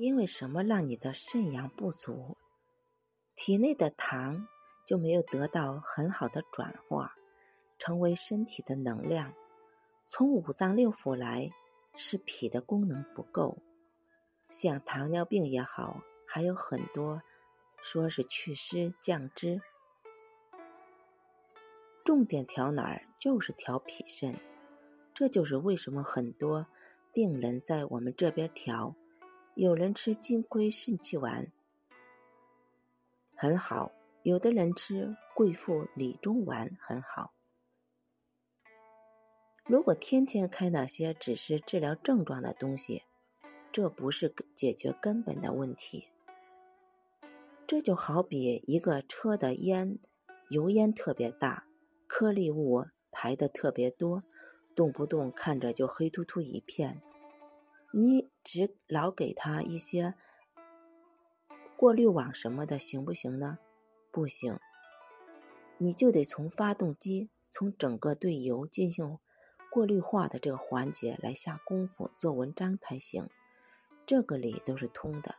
因为什么让你的肾阳不足，体内的糖就没有得到很好的转化，成为身体的能量。从五脏六腑来，是脾的功能不够。像糖尿病也好，还有很多说是祛湿降脂，重点调哪儿就是调脾肾。这就是为什么很多病人在我们这边调。有人吃金匮肾气丸很好，有的人吃贵妇理中丸很好。如果天天开那些只是治疗症状的东西，这不是解决根本的问题。这就好比一个车的烟，油烟特别大，颗粒物排的特别多，动不动看着就黑秃秃一片。你只老给他一些过滤网什么的，行不行呢？不行，你就得从发动机，从整个对油进行过滤化的这个环节来下功夫做文章才行。这个理都是通的。